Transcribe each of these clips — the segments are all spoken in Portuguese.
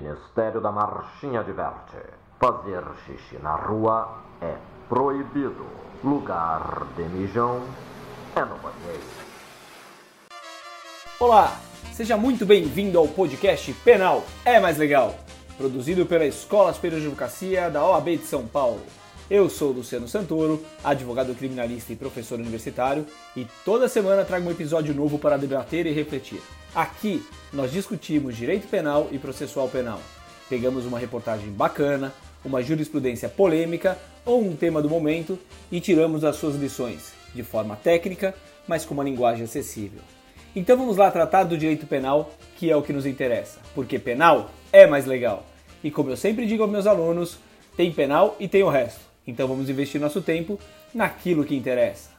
Ministério da Marchinha adverte: fazer xixi na rua é proibido. Lugar de mijão é no banheiro. Olá, seja muito bem-vindo ao podcast Penal é Mais Legal, produzido pela Escola Superior de Advocacia da OAB de São Paulo. Eu sou Luciano Santoro, advogado criminalista e professor universitário, e toda semana trago um episódio novo para debater e refletir. Aqui nós discutimos direito penal e processual penal. Pegamos uma reportagem bacana, uma jurisprudência polêmica ou um tema do momento e tiramos as suas lições, de forma técnica, mas com uma linguagem acessível. Então vamos lá tratar do direito penal, que é o que nos interessa, porque penal é mais legal. E como eu sempre digo aos meus alunos, tem penal e tem o resto. Então vamos investir nosso tempo naquilo que interessa.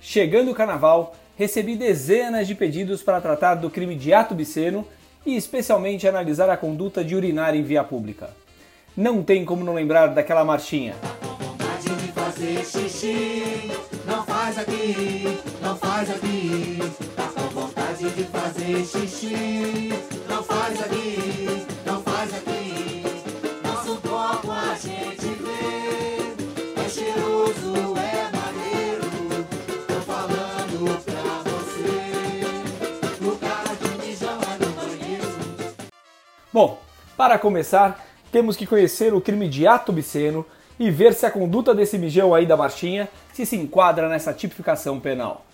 Chegando o carnaval, recebi dezenas de pedidos para tratar do crime de ato obsceno e especialmente analisar a conduta de urinar em via pública. Não tem como não lembrar daquela marchinha. Xixi, não faz aqui, não faz aqui. Tá com vontade de fazer xixi, não faz aqui, Bom, para começar, temos que conhecer o crime de ato obsceno e ver se a conduta desse mijão aí da marchinha se se enquadra nessa tipificação penal.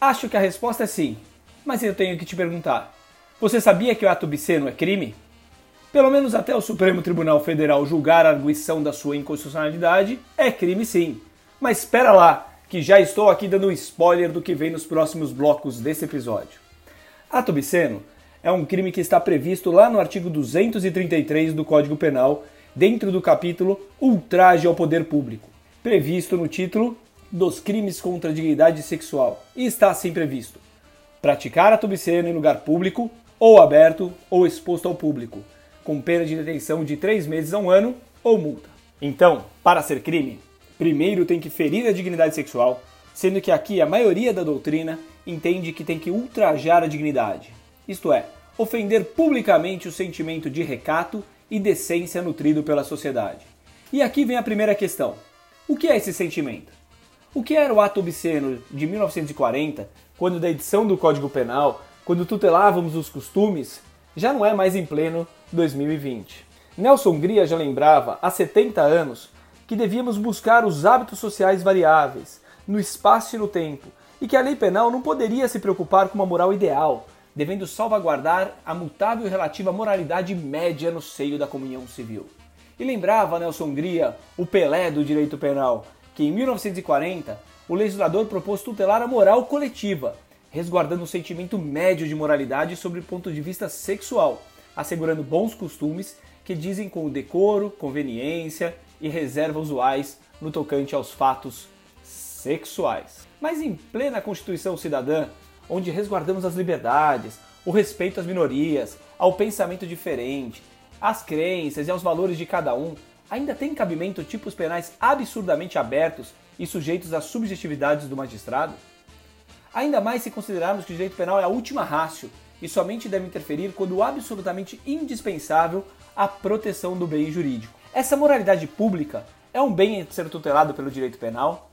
Acho que a resposta é sim, mas eu tenho que te perguntar: você sabia que o ato obsceno é crime? Pelo menos até o Supremo Tribunal Federal julgar a arguição da sua inconstitucionalidade, é crime sim. Mas espera lá, que já estou aqui dando um spoiler do que vem nos próximos blocos desse episódio. Ato obsceno é um crime que está previsto lá no artigo 233 do Código Penal, dentro do capítulo Ultraje ao Poder Público, previsto no título dos crimes contra a dignidade sexual. E está assim previsto: praticar ato obsceno em lugar público, ou aberto, ou exposto ao público, com pena de detenção de três meses a um ano ou multa. Então, para ser crime, primeiro tem que ferir a dignidade sexual, sendo que aqui a maioria da doutrina entende que tem que ultrajar a dignidade, isto é, ofender publicamente o sentimento de recato e decência nutrido pela sociedade. E aqui vem a primeira questão: o que é esse sentimento? O que era o ato obsceno de 1940, quando da edição do Código Penal, quando tutelávamos os costumes, já não é mais em pleno 2020. Nelson Gria já lembrava há 70 anos que devíamos buscar os hábitos sociais variáveis, no espaço e no tempo, e que a lei penal não poderia se preocupar com uma moral ideal, devendo salvaguardar a mutável e relativa moralidade média no seio da comunhão civil. E lembrava Nelson Gria, o Pelé do direito penal, que em 1940 o legislador propôs tutelar a moral coletiva, resguardando o sentimento médio de moralidade sobre o ponto de vista sexual, assegurando bons costumes que dizem com o decoro, conveniência e reserva usuais no tocante aos fatos sexuais. Mas em plena Constituição Cidadã, onde resguardamos as liberdades, o respeito às minorias, ao pensamento diferente, às crenças e aos valores de cada um, ainda tem cabimento tipos penais absurdamente abertos e sujeitos às subjetividades do magistrado? Ainda mais se considerarmos que o direito penal é a última rácio e somente deve interferir quando absolutamente indispensável à proteção do bem jurídico. Essa moralidade pública é um bem a ser tutelado pelo direito penal?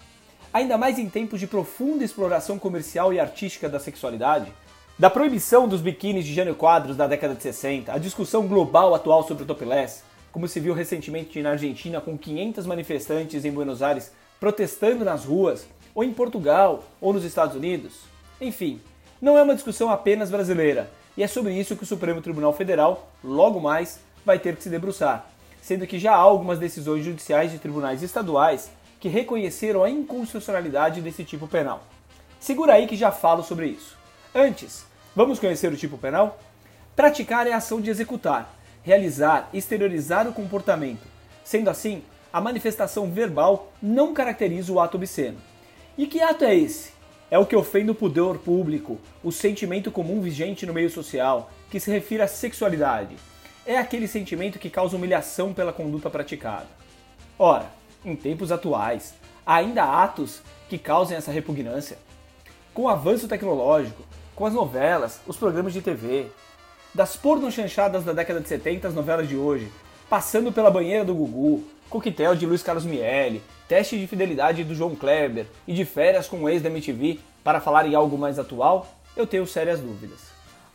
Ainda mais em tempos de profunda exploração comercial e artística da sexualidade? Da proibição dos biquínis de Jânio Quadros da década de 60, a discussão global atual sobre o topless, como se viu recentemente na Argentina com 500 manifestantes em Buenos Aires protestando nas ruas, ou em Portugal, ou nos Estados Unidos. Enfim, não é uma discussão apenas brasileira, e é sobre isso que o Supremo Tribunal Federal, logo mais, vai ter que se debruçar, sendo que já há algumas decisões judiciais de tribunais estaduais que reconheceram a inconstitucionalidade desse tipo penal. Segura aí que já falo sobre isso. Antes, vamos conhecer o tipo penal? Praticar é a ação de executar, realizar, exteriorizar o comportamento. Sendo assim, a manifestação verbal não caracteriza o ato obsceno. E que ato é esse? É o que ofende o pudor público, o sentimento comum vigente no meio social, que se refere à sexualidade. É aquele sentimento que causa humilhação pela conduta praticada. Ora, em tempos atuais, há ainda atos que causem essa repugnância. Com o avanço tecnológico, com as novelas, os programas de TV, das pornochanchadas da década de 70 às novelas de hoje, passando pela banheira do Gugu, coquetel de Luiz Carlos Miele, teste de fidelidade do João Kleber e de férias com o ex da MTV, para falar em algo mais atual, eu tenho sérias dúvidas.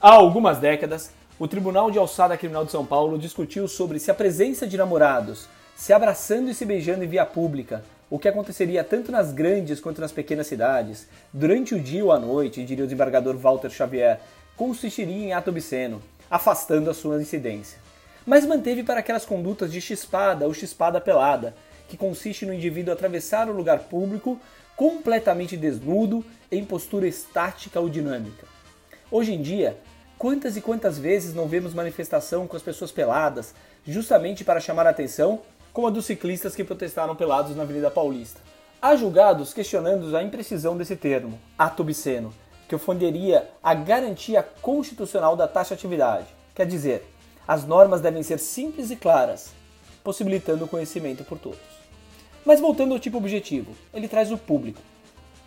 Há algumas décadas, o Tribunal de Alçada Criminal de São Paulo discutiu sobre se a presença de namorados se abraçando e se beijando em via pública, o que aconteceria tanto nas grandes quanto nas pequenas cidades, durante o dia ou à noite, diria o desembargador Walter Xavier, consistiria em ato obsceno, afastando a sua incidência. Mas manteve para aquelas condutas de chispada ou chispada pelada, que consiste no indivíduo atravessar o lugar público completamente desnudo, em postura estática ou dinâmica. Hoje em dia, quantas e quantas vezes não vemos manifestação com as pessoas peladas, justamente para chamar a atenção, como a dos ciclistas que protestaram pelados na Avenida Paulista? Há julgados questionando a imprecisão desse termo, ato obsceno, que ofenderia a garantia constitucional da taxatividade. Quer dizer, as normas devem ser simples e claras, possibilitando o conhecimento por todos. Mas voltando ao tipo objetivo, ele traz o público.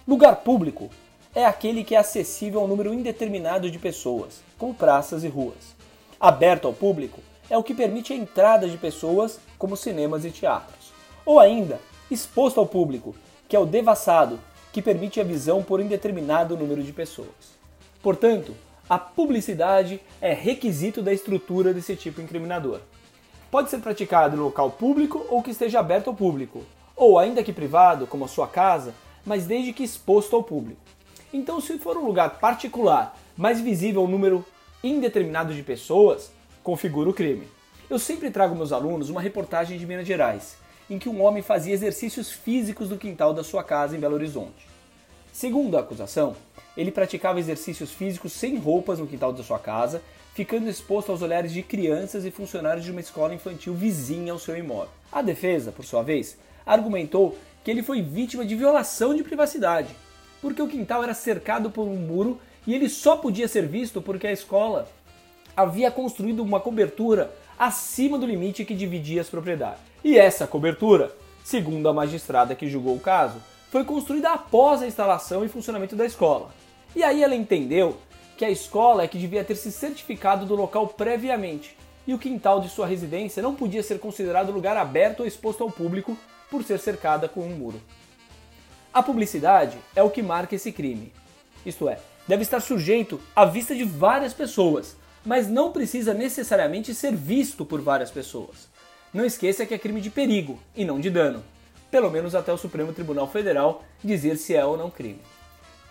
Lugar público é aquele que é acessível a um número indeterminado de pessoas, como praças e ruas. Aberto ao público é o que permite a entrada de pessoas, como cinemas e teatros. Ou ainda, exposto ao público, que é o devassado, que permite a visão por indeterminado número de pessoas. Portanto, a publicidade é requisito da estrutura desse tipo incriminador. Pode ser praticado em local público ou que esteja aberto ao público, ou ainda que privado, como a sua casa, mas desde que exposto ao público. Então, se for um lugar particular, mais visível ao número indeterminado de pessoas, configura o crime. Eu sempre trago meus alunos uma reportagem de Minas Gerais, em que um homem fazia exercícios físicos no quintal da sua casa em Belo Horizonte. Segundo a acusação, ele praticava exercícios físicos sem roupas no quintal da sua casa, ficando exposto aos olhares de crianças e funcionários de uma escola infantil vizinha ao seu imóvel. A defesa, por sua vez, argumentou que ele foi vítima de violação de privacidade, porque o quintal era cercado por um muro e ele só podia ser visto porque a escola havia construído uma cobertura acima do limite que dividia as propriedades. E essa cobertura, segundo a magistrada que julgou o caso, foi construída após a instalação e funcionamento da escola. E aí ela entendeu que a escola é que devia ter se certificado do local previamente, e o quintal de sua residência não podia ser considerado lugar aberto ou exposto ao público por ser cercada com um muro. A publicidade é o que marca esse crime. Isto é, deve estar sujeito à vista de várias pessoas, mas não precisa necessariamente ser visto por várias pessoas. Não esqueça que é crime de perigo e não de dano, pelo menos até o Supremo Tribunal Federal dizer se é ou não crime.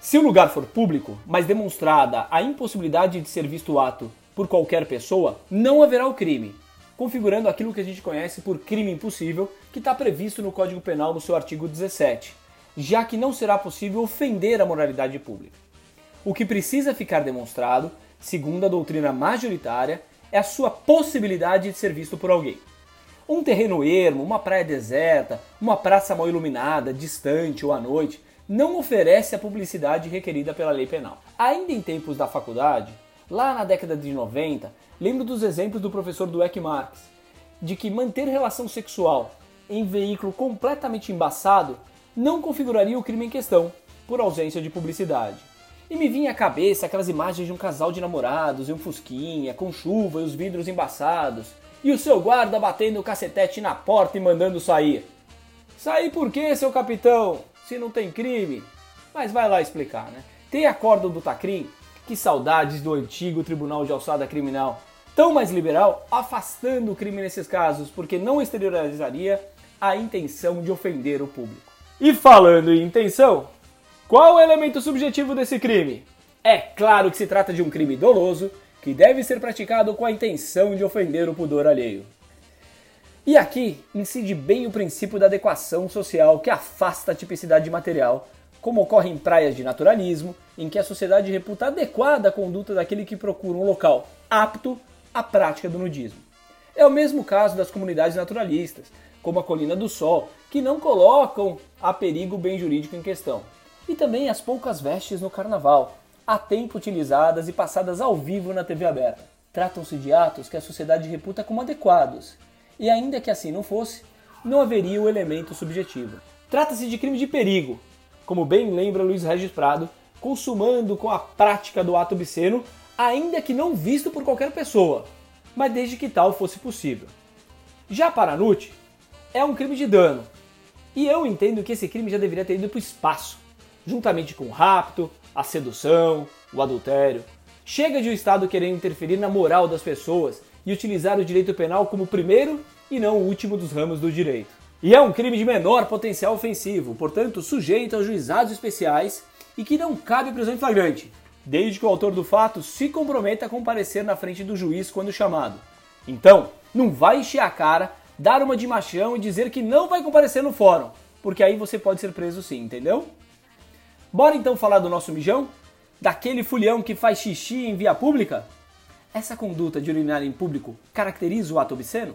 Se o lugar for público, mas demonstrada a impossibilidade de ser visto o ato por qualquer pessoa, não haverá o crime, configurando aquilo que a gente conhece por crime impossível, que está previsto no Código Penal no seu artigo 17, já que não será possível ofender a moralidade pública. O que precisa ficar demonstrado segundo a doutrina majoritária, é a sua possibilidade de ser visto por alguém. Um terreno ermo, uma praia deserta, uma praça mal iluminada, distante ou à noite, não oferece a publicidade requerida pela lei penal. Ainda em tempos da faculdade, lá na década de 90, lembro dos exemplos do professor Dweck Marx, de que manter relação sexual em veículo completamente embaçado não configuraria o crime em questão, por ausência de publicidade. E me vinha à cabeça aquelas imagens de um casal de namorados e um fusquinha, com chuva e os vidros embaçados, e o seu guarda batendo o cacetete na porta e mandando sair. Sair por quê, seu capitão? Se não tem crime? Mas vai lá explicar, né? Tem acordo do Tacrim? Que saudades do antigo Tribunal de Alçada Criminal. Tão mais liberal, afastando o crime nesses casos, porque não exteriorizaria a intenção de ofender o público. E falando em intenção, qual o elemento subjetivo desse crime? É claro que se trata de um crime doloso que deve ser praticado com a intenção de ofender o pudor alheio. E aqui incide bem o princípio da adequação social que afasta a tipicidade material, como ocorre em praias de naturalismo, em que a sociedade reputa adequada a conduta daquele que procura um local apto à prática do nudismo. É o mesmo caso das comunidades naturalistas, como a Colina do Sol, que não colocam a perigo o bem jurídico em questão e também as poucas vestes no carnaval, há tempo utilizadas e passadas ao vivo na TV aberta. Tratam-se de atos que a sociedade reputa como adequados, e ainda que assim não fosse, não haveria o elemento subjetivo. Trata-se de crime de perigo, como bem lembra Luiz Regis Prado, consumando com a prática do ato obsceno ainda que não visto por qualquer pessoa, mas desde que tal fosse possível. Já para Nucci, é um crime de dano, e eu entendo que esse crime já deveria ter ido para o espaço, juntamente com o rapto, a sedução, o adultério. Chega de o Estado querer interferir na moral das pessoas e utilizar o direito penal como o primeiro e não o último dos ramos do direito. E é um crime de menor potencial ofensivo, portanto sujeito aos juizados especiais e que não cabe prisão em flagrante, desde que o autor do fato se comprometa a comparecer na frente do juiz quando chamado. Então, não vai encher a cara, dar uma de machão e dizer que não vai comparecer no fórum, porque aí você pode ser preso sim, entendeu? Bora então falar do nosso mijão? Daquele fulhão que faz xixi em via pública? Essa conduta de urinar em público caracteriza o ato obsceno?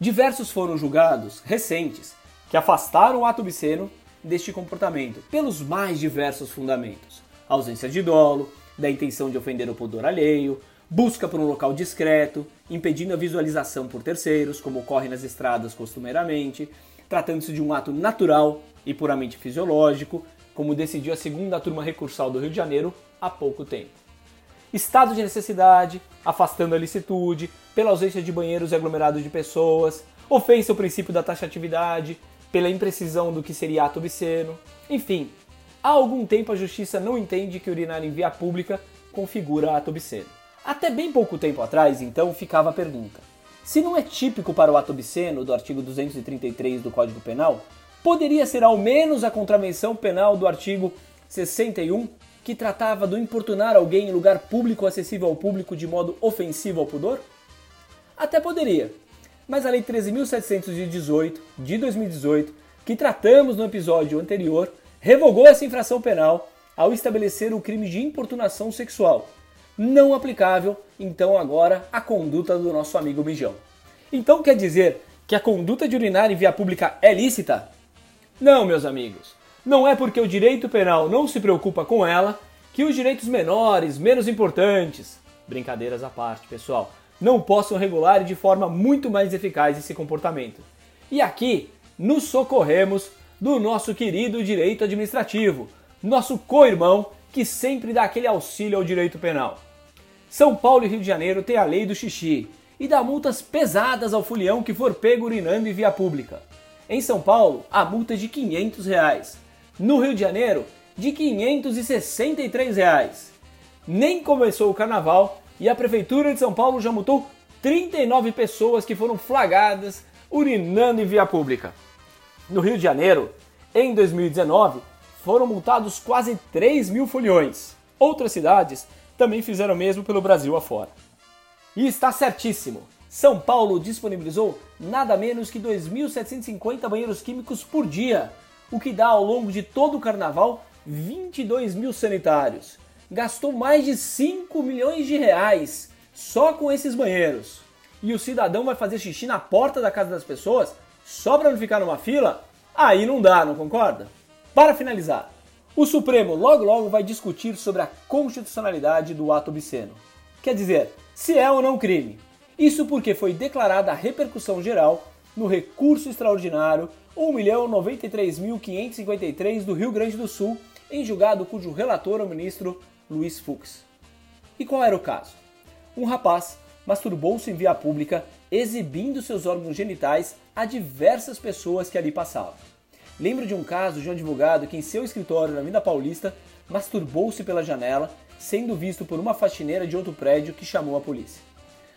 Diversos foram julgados, recentes, que afastaram o ato obsceno deste comportamento, pelos mais diversos fundamentos: ausência de dolo, da intenção de ofender o pudor alheio, busca por um local discreto, impedindo a visualização por terceiros, como ocorre nas estradas costumeiramente, tratando-se de um ato natural e puramente fisiológico, como decidiu a segunda turma recursal do Rio de Janeiro há pouco tempo. Estado de necessidade, afastando a licitude, pela ausência de banheiros e aglomerados de pessoas, ofensa ao princípio da taxatividade, pela imprecisão do que seria ato obsceno. Enfim, há algum tempo a justiça não entende que urinar em via pública configura ato obsceno. Até bem pouco tempo atrás, então, ficava a pergunta: se não é típico para o ato obsceno do artigo 233 do Código Penal, poderia ser ao menos a contravenção penal do artigo 61, que tratava do importunar alguém em lugar público acessível ao público de modo ofensivo ao pudor? Até poderia, mas a Lei 13.718 de 2018, que tratamos no episódio anterior, revogou essa infração penal ao estabelecer o crime de importunação sexual, não aplicável então agora à conduta do nosso amigo Mijão. Então quer dizer que a conduta de urinar em via pública é lícita? Não, meus amigos. Não é porque o direito penal não se preocupa com ela que os direitos menores, menos importantes, brincadeiras à parte, pessoal, não possam regular de forma muito mais eficaz esse comportamento. E aqui nos socorremos do nosso querido direito administrativo, nosso co-irmão que sempre dá aquele auxílio ao direito penal. São Paulo e Rio de Janeiro têm a lei do xixi e dá multas pesadas ao fulião que for pego urinando em via pública. Em São Paulo, a multa é de 500 reais. No Rio de Janeiro, de 563 reais. Nem começou o carnaval e a Prefeitura de São Paulo já multou 39 pessoas que foram flagradas urinando em via pública. No Rio de Janeiro, em 2019, foram multados quase 3 mil foliões. Outras cidades também fizeram o mesmo pelo Brasil afora. E está certíssimo! São Paulo disponibilizou nada menos que 2.750 banheiros químicos por dia, o que dá ao longo de todo o carnaval 22 mil sanitários gastou mais de 5 milhões de reais só com esses banheiros. E o cidadão vai fazer xixi na porta da casa das pessoas só para não ficar numa fila? Aí não dá, não concorda? Para finalizar, o Supremo logo logo vai discutir sobre a constitucionalidade do ato obsceno. Quer dizer, se é ou não crime. Isso porque foi declarada a repercussão geral no recurso extraordinário 1.093.553 do Rio Grande do Sul, em julgado cujo relator é o ministro Luiz Fux. E qual era o caso? Um rapaz masturbou-se em via pública exibindo seus órgãos genitais a diversas pessoas que ali passavam. Lembro de um caso de um advogado que em seu escritório na Vinda Paulista masturbou-se pela janela, sendo visto por uma faxineira de outro prédio que chamou a polícia.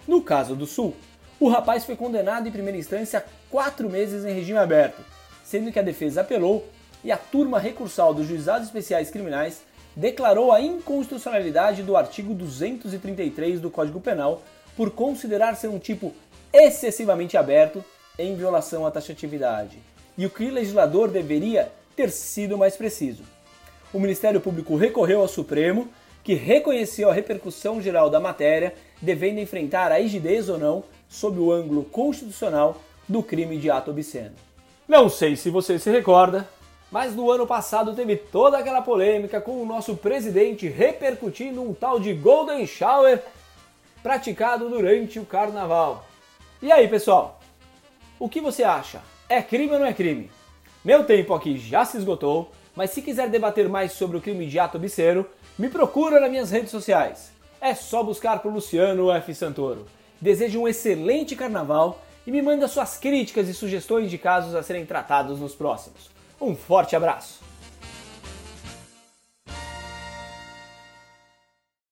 No caso do Sul, o rapaz foi condenado em primeira instância a quatro meses em regime aberto, sendo que a defesa apelou e a turma recursal dos juizados especiais criminais declarou a inconstitucionalidade do artigo 233 do Código Penal por considerar ser um tipo excessivamente aberto em violação à taxatividade, e o que o legislador deveria ter sido mais preciso. O Ministério Público recorreu ao Supremo, que reconheceu a repercussão geral da matéria, devendo enfrentar a rigidez ou não sob o ângulo constitucional do crime de ato obsceno. Não sei se você se recorda, mas no ano passado teve toda aquela polêmica com o nosso presidente repercutindo um tal de Golden Shower praticado durante o carnaval. E aí, pessoal? O que você acha? É crime ou não é crime? Meu tempo aqui já se esgotou, mas se quiser debater mais sobre o crime de ato obsceno, me procura nas minhas redes sociais. é só buscar por Luciano F. Santoro. Desejo um excelente carnaval e me manda suas críticas e sugestões de casos a serem tratados nos próximos. Um forte abraço!